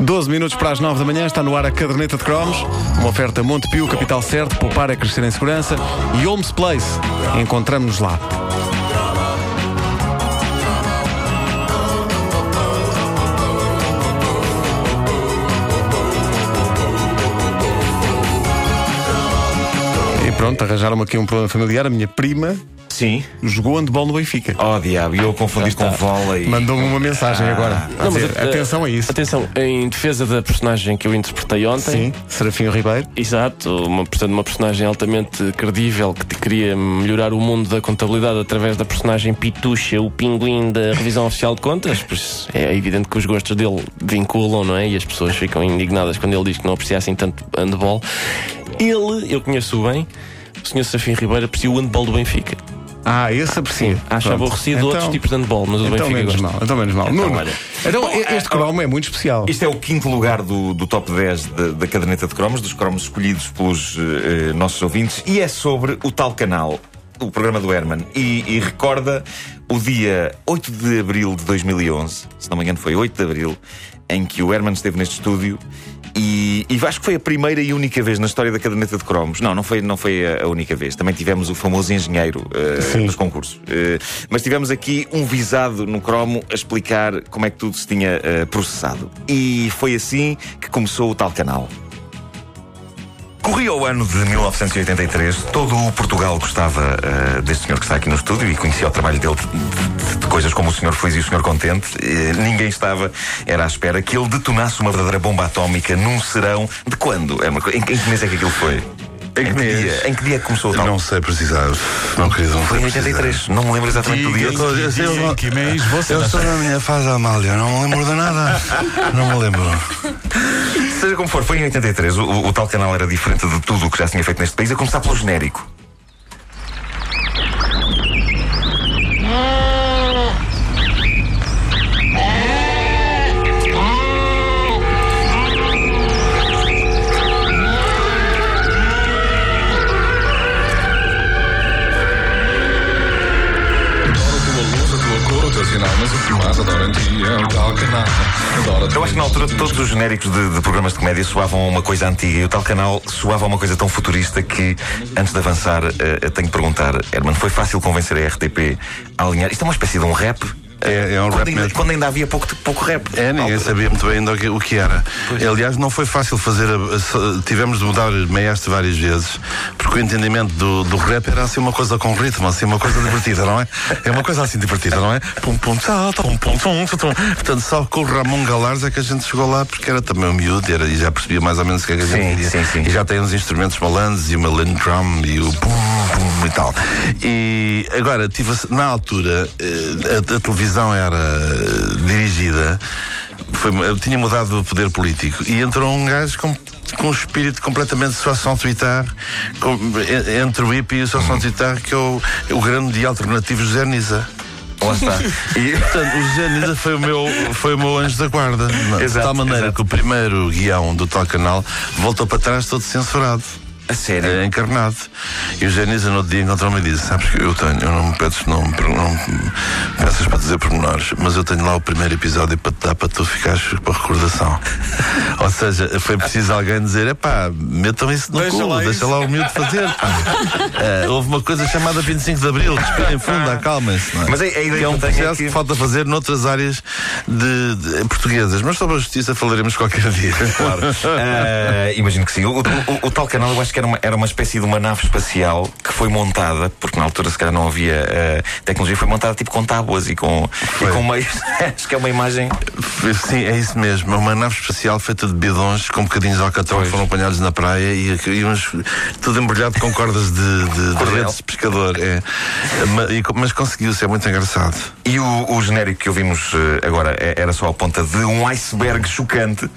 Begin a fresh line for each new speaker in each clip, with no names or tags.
12 minutos para as 9 da manhã, está no ar a caderneta de cromos. Uma oferta Montepio, capital certo, poupar é crescer em segurança. E Holmes Place. Encontramos-nos lá. E pronto, arranjaram-me aqui um problema familiar. A minha prima
Sim.
jogou handball no Benfica.
Oh, diabo, eu confundi com vôlei.
Mandou-me uma mensagem
Ah.
agora. a
Não, mas,
dizer,
eh,
atenção a isso.
Atenção, em defesa da personagem que eu interpretei ontem.
Sim, Serafim Ribeiro.
Exato, uma, portanto, uma personagem altamente credível que te queria melhorar o mundo da contabilidade através da personagem Pitucha, o pinguim da revisão oficial de contas. Pois é evidente que os gostos dele vinculam, não é? E as pessoas ficam indignadas quando ele diz que não aprecia assim tanto handball. Ele, eu conheço bem, o Sr. Safim Ribeiro aprecia o handball do Benfica.
Ah, esse aprecia.
Acha
Pronto.
aborrecido outros tipos de handball, mas o
Então
Benfica
menos
gosta.
mal, então menos mal.
Então,
Nuno,
olha.
então,
Bom,
este
é-
cromo é muito especial.
Isto é o quinto lugar do, do top 10 da, da caderneta de cromos, dos cromos escolhidos pelos eh, nossos ouvintes, e é sobre o tal canal, o programa do Herman. E, e recorda o dia 8 de abril de 2011, se não me engano foi 8 de abril, em que o Herman esteve neste estúdio. E, e acho que foi a primeira e única vez na história da caderneta de cromos. Não, não foi, não foi a, única vez. Também tivemos o famoso engenheiro eh, dos concursos. Eh, mas tivemos aqui um visado no cromo a explicar como é que tudo se tinha eh, processado. E foi assim que começou o tal canal. Corria o ano de 1983, todo o Portugal gostava eh, deste senhor que está aqui no estúdio e conhecia o trabalho dele de, de- de coisas como o senhor Feliz e o senhor Contente. Eh, ninguém estava, era à espera que ele detonasse uma verdadeira bomba atómica num serão. De quando? É uma em, em que mês é que aquilo foi?
Em que mês?
dia? Em que dia é que começou o tal?
Não sei precisar, não queria não
Foi em
sei
83, não me lembro exatamente do dia.
Eu, tô- eu, sei, eu,
que mês você
eu estou na minha fase Amália, não me lembro de nada. Não me lembro.
Seja como for, foi em 83. O, o- o tal canal era diferente de tudo o que já se tinha feito neste país, a começar pelo genérico. Eu acho que na altura todos os genéricos de, de programas de comédia soavam uma coisa antiga e o tal canal soava uma coisa tão futurista que, antes de avançar, eh, tenho que perguntar, Herman, foi fácil convencer a RTP a alinhar? Isto é uma espécie de um rap?
É- é um
quando
rap
ainda, quando ainda havia pouco, pouco rap.
É, ninguém sabia muito bem ainda o que, o que era. Aliás, não foi fácil fazer. a- tivemos de mudar mestre várias vezes, porque o entendimento do, do rap era assim uma coisa com ritmo, assim uma coisa divertida, não é? É uma coisa assim divertida, não é? Pum, pum, salta, pum, pum, tum, tum. Portanto, só com o Ramon Galares é que a gente chegou lá, porque era também um miúdo e, era, e já percebia mais ou menos o que é que a gente
Sim,
queria.
sim, sim.
E já tem uns instrumentos malandros e uma Lin Drum e o pum, e tal. E agora, tive, na altura, eh, a, a televisão era eh, dirigida, foi, eu tinha mudado o poder político e entrou um gajo com, com um espírito completamente soissons tuitar, com, en- entre o hippie e o soissons tuitar, que é o, o grande alternativo José Nisa.
Lá está. E,
Portanto, o José Nisa foi o meu, foi o meu anjo da guarda. de
Exato,
tal maneira
exato.
que o primeiro guião do tal canal voltou para trás todo censurado.
A sério.
É encarnado. E o Genisa no outro dia encontrou-me e disse: Sabes que eu tenho, eu não me pedes, não, não me peças para dizer pormenores, mas eu tenho lá o primeiro episódio para te dar para tu ficares com a recordação. Ou seja, foi preciso alguém dizer: Epá, metam isso no
Deixa
cu,
lá
deixa
isso."
lá o miúdo fazer. pá." Ah, houve uma coisa chamada 25 de Abril, respirem fundo, acalmem-se. não
Mas a ideia
que é um
é
processo que...
que-
falta fazer noutras áreas de, de- portuguesas. Mas sobre a justiça falaremos qualquer dia.
Claro. Ah, imagino que sim. O, o- o tal canal eu acho que era uma, era uma espécie de uma nave espacial que foi montada, porque na altura se calhar não havia ah, tecnologia, foi montada tipo com tábuas e com, e com meios. acho que é uma imagem.
Sim, é isso mesmo. É uma nave espacial feita de bidões com bocadinhos de alcatrão que foram apanhados na praia e, e uns, tudo embrulhado com cordas de, de, de redes de pescador. É. Mas conseguiu-se, é muito engraçado.
E o, o genérico que ouvimos eh, agora eh, era só a ponta de um iceberg chocante.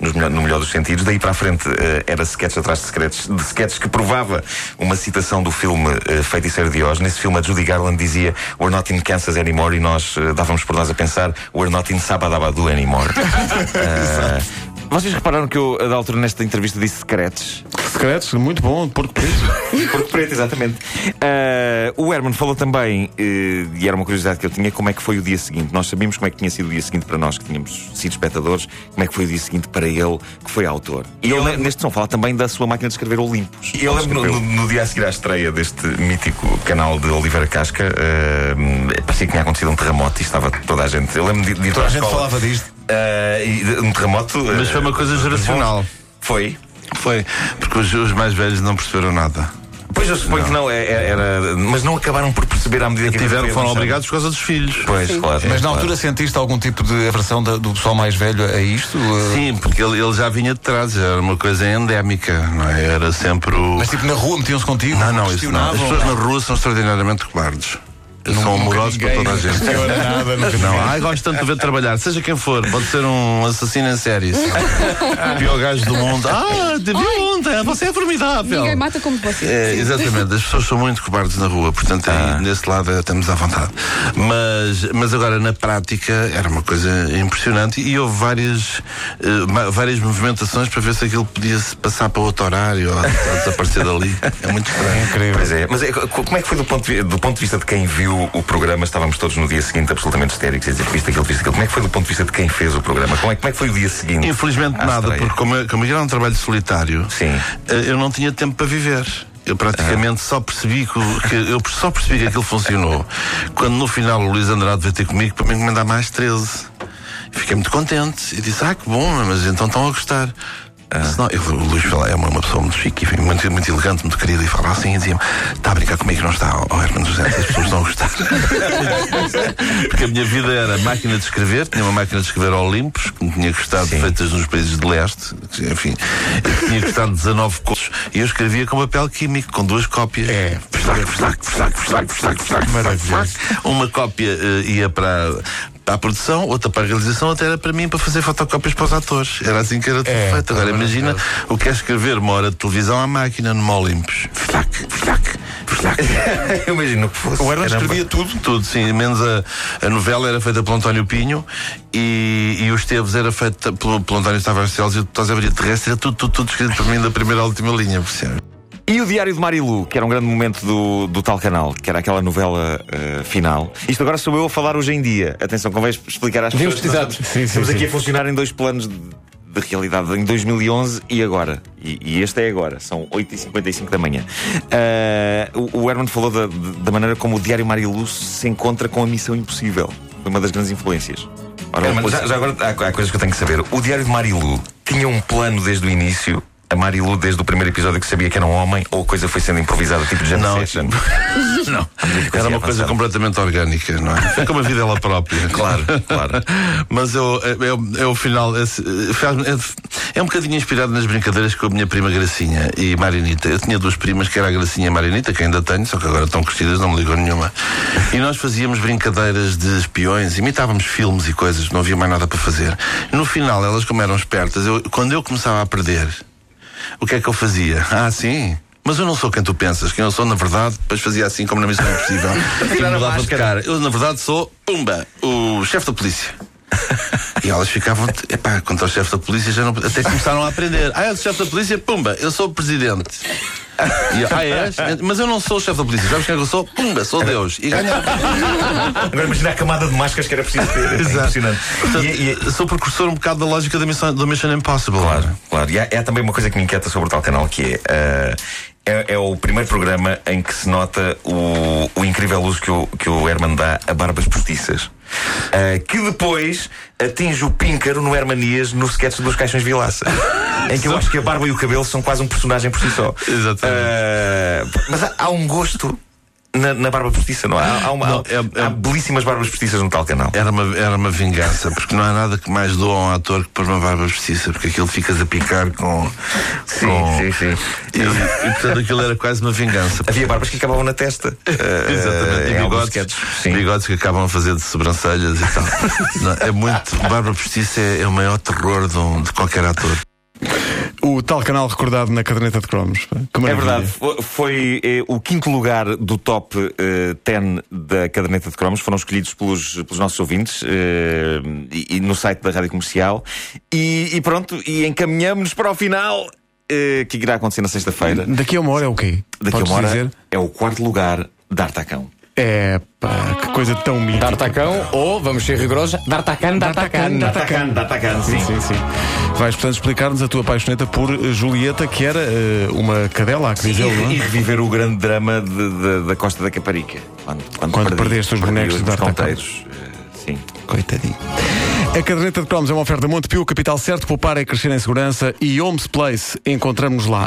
Melhor- no melhor dos sentidos, daí para a frente eh, era sketch atrás de sketches, de sketches que provava uma citação do filme uh, Feiticeiro de Oz. Nesse filme a Judy Garland dizia We're not in Kansas anymore e nós eh, dávamos por nós a pensar We're not in Sabadabadu anymore. Eh, Vocês repararam que eu, a da altura, nesta entrevista, disse secretos?
Secretos, muito bom, porco preto.
Porco preto, exatamente. Uh, o Herman falou também, uh, e era uma curiosidade que eu tinha, como é que foi o dia seguinte. Nós sabíamos como é que tinha sido o dia seguinte para nós, que tínhamos sido espectadores, como é que foi o dia seguinte para ele, que foi autor. E ele, neste som, fala também da sua máquina de escrever Olimpos.
E eu lembro no, no, dia a seguir à estreia deste mítico canal de Oliveira Casca, uh, parecia que tinha acontecido um terremoto e estava toda a gente. Eu lembro de, de
Toda a gente falava disto.
Uh, um terremoto.
Mas foi uma coisa geracional.
Foi.
Foi, porque os, os mais velhos não perceberam nada.
Pois eu suponho não. que não, é, é, era, mas não acabaram por perceber à medida que
tiveram, foram obrigados por causa dos filhos.
Pois, Sim. claro.
Mas na altura sentiste algum tipo de aversão do pessoal mais velho a isto?
Sim, porque ele, ele já vinha de trás, era uma coisa endémica, não é? Era sempre o.
Mas tipo na rua metiam-se contigo?
Não, não, isso não. As pessoas na rua são extraordinariamente cobardes. Não, são amorosos para toda a gente.
Nada,
não, ai, gosto tanto de ver trabalhar, seja quem for, pode ser um assassino em série. Pior gajo do mundo. Ah, te vi você é formidável.
Ninguém mata como você.
É, exatamente, as pessoas são muito cobardes na rua, portanto, ah. aí, nesse lado estamos à vontade. Mas, mas agora, na prática, era uma coisa impressionante e houve várias, uh, várias movimentações para ver se aquilo podia se passar para outro horário ou, ou desaparecer dali. É muito estranho. É
incrível. Pois é, mas é, como é que foi do ponto, de, do ponto de vista de quem viu o, programa, estávamos todos no dia seguinte absolutamente histéricos, a dizer que isto, aquilo, isto, aquilo. Como é que foi do ponto de vista de quem fez o programa? Como é, como é que foi o dia seguinte?
Infelizmente nada, estreia? porque como, como era um trabalho solitário,
Sim.
Eh, eu não tinha tempo para viver. Eu praticamente ah. só percebi que, que, eu só percebi que aquilo funcionou quando no final o Luís Andrade veio ter comigo para me encomendar mais 13. Fiquei muito contente e disse: Ah, que bom, mas então estão a gostar. Ah. Senão, eu, o Luís é uma, uma pessoa muito chique, muito, muito elegante, muito querida e falava assim e dizia-me: Está a brincar comigo, não está? Oh, Herman José, as pessoas estão a gostar. Porque a minha vida era máquina de escrever, tinha uma máquina de escrever Olimpos, que me tinha gostado, Sim. feitas nos países de leste, enfim, tinha gostado de 19 contos, e eu escrevia com papel químico, com duas cópias.
É,
Maravilhoso. Uma cópia uh, ia para, para a produção, outra para a realização, outra era para mim para fazer fotocópias para os atores. Era assim que era tudo é, feito. Agora imagina é. o que é escrever uma hora de televisão à máquina numa Olympus. Flac, flac, flac.
Eu imagino que fosse.
O Herman escrevia tudo?
Tudo, sim. Menos a, a novela era feita pelo António Pinho e, e o Esteves era feito pelo, pelo António Tavares Celos e o Tosé Maria Terrestre. Era tudo, tudo, tudo escrito para mim da primeira à última linha, percebe?
E o Diário de Marilu, que era um grande momento do, do tal canal, que era aquela novela uh, final. Isto agora sou eu a falar hoje em dia. Atenção, convém explicar às pessoas.
Exato.
Sim, estamos sim, aqui sim. a funcionar em dois planos de, de realidade, em 2011 e agora. E, e, este é agora, são 8h55 da manhã. Uh, o, o Herman falou da, da maneira como o Diário Marilu se encontra com a Missão Impossível. Foi uma das grandes influências.
Ora, já, já, agora há, há coisas que eu tenho que saber. O Diário de Marilu tinha um plano desde o início a Marilu desde o primeiro episódio que sabia que era um homem ou a coisa foi sendo improvisada, tipo de
não, não. Era uma coisa completamente orgânica, não é? Foi como a vida ela própria.
claro, claro.
Mas eu, é, é, é o final. É, é, é, um bocadinho inspirado nas brincadeiras com a minha prima Gracinha e Marinita. Eu tinha duas primas, que era a Gracinha e a Marinita, que ainda tenho, só que agora estão crescidas, não me ligam nenhuma. E nós fazíamos brincadeiras de espiões, imitávamos filmes e coisas, não havia mais nada para fazer. No final, elas, como eram espertas, eu, quando eu começava a perder o que é que eu fazia? Ah, sim. Mas eu não sou quem tu pensas. Quem eu sou, na verdade, depois fazia assim como na Missão Impossível. e mudava de cara. Eu, na verdade, sou, pumba, o chefe da polícia. e elas ficavam, epá, contra o chefe da polícia já não, até começaram a aprender. Ah, é o chefe da polícia? Pumba, eu sou o presidente. Eu, ah, és? Mas eu não sou o chefe da polícia, quem é que eu sou? Pumba, sou Deus. E.
Agora imagina a camada de máscaras que era preciso ter. É impressionante.
Portanto, e, e... Sou precursor um bocado da lógica da Mission, do Mission Impossible.
Claro, claro. E há, há, também uma coisa que me inquieta sobre o tal canal que é. Uh, é, é, o primeiro programa em que se nota o, o incrível uso que o, que o Herman dá a barbas postiças. Uh, que depois atinge o píncaro no Hermanias no sketch dos Caixões Vilaça. em que eu acho que a barba e o cabelo são quase um personagem por si só.
Exatamente. Uh,
mas há, há um gosto na, na, barba postiça, não há? Há, uma, não, é, há, é, belíssimas barbas postiças no tal canal.
Era uma, era uma vingança, porque não há nada que mais doa a um ator que pôr uma barba postiça, porque aquilo ficas a picar com.
Sim, com, sim, sim.
E, e, portanto aquilo era quase uma vingança.
Havia barbas que acabavam na testa.
Exatamente. E bigodes, bigodes que acabam a fazer de sobrancelhas e tal. não, é muito. Barba postiça é, é o maior terror de, um, de qualquer ator.
O tal canal recordado na caderneta de cromos.
É verdade, Fo- foi eh, o quinto lugar do top eh, 10 da caderneta de cromos, foram escolhidos pelos, pelos nossos ouvintes eh, e, e no site da Rádio Comercial. E, e pronto, e encaminhamos-nos para o final, eh, que irá acontecer na sexta-feira.
Daqui a uma hora é o quê?
Daqui a uma hora
dizer?
é o quarto lugar da Artacão.
É pá, que coisa tão mítica.
D'Artacão ou, vamos ser rigorosos, D'Artacan, D'Artacan.
D'Artacão, D'Artacão, sim.
Sim, sim. Vais, portanto, explicar-nos a tua paixoneta por eh, Julieta, que era eh, uma cadela, há que
E,
não
e
é?
reviver o grande drama de- de- da Costa da Caparica. Quando,
Quando perdeste os
perdi
bonecos
os
de D'Artacão.
conteiros. eh, Sim.
Coitadinho. A caderneta de cromos é uma oferta Montepio, capital certo, poupar é crescer em segurança e Homes Place. Encontramos lá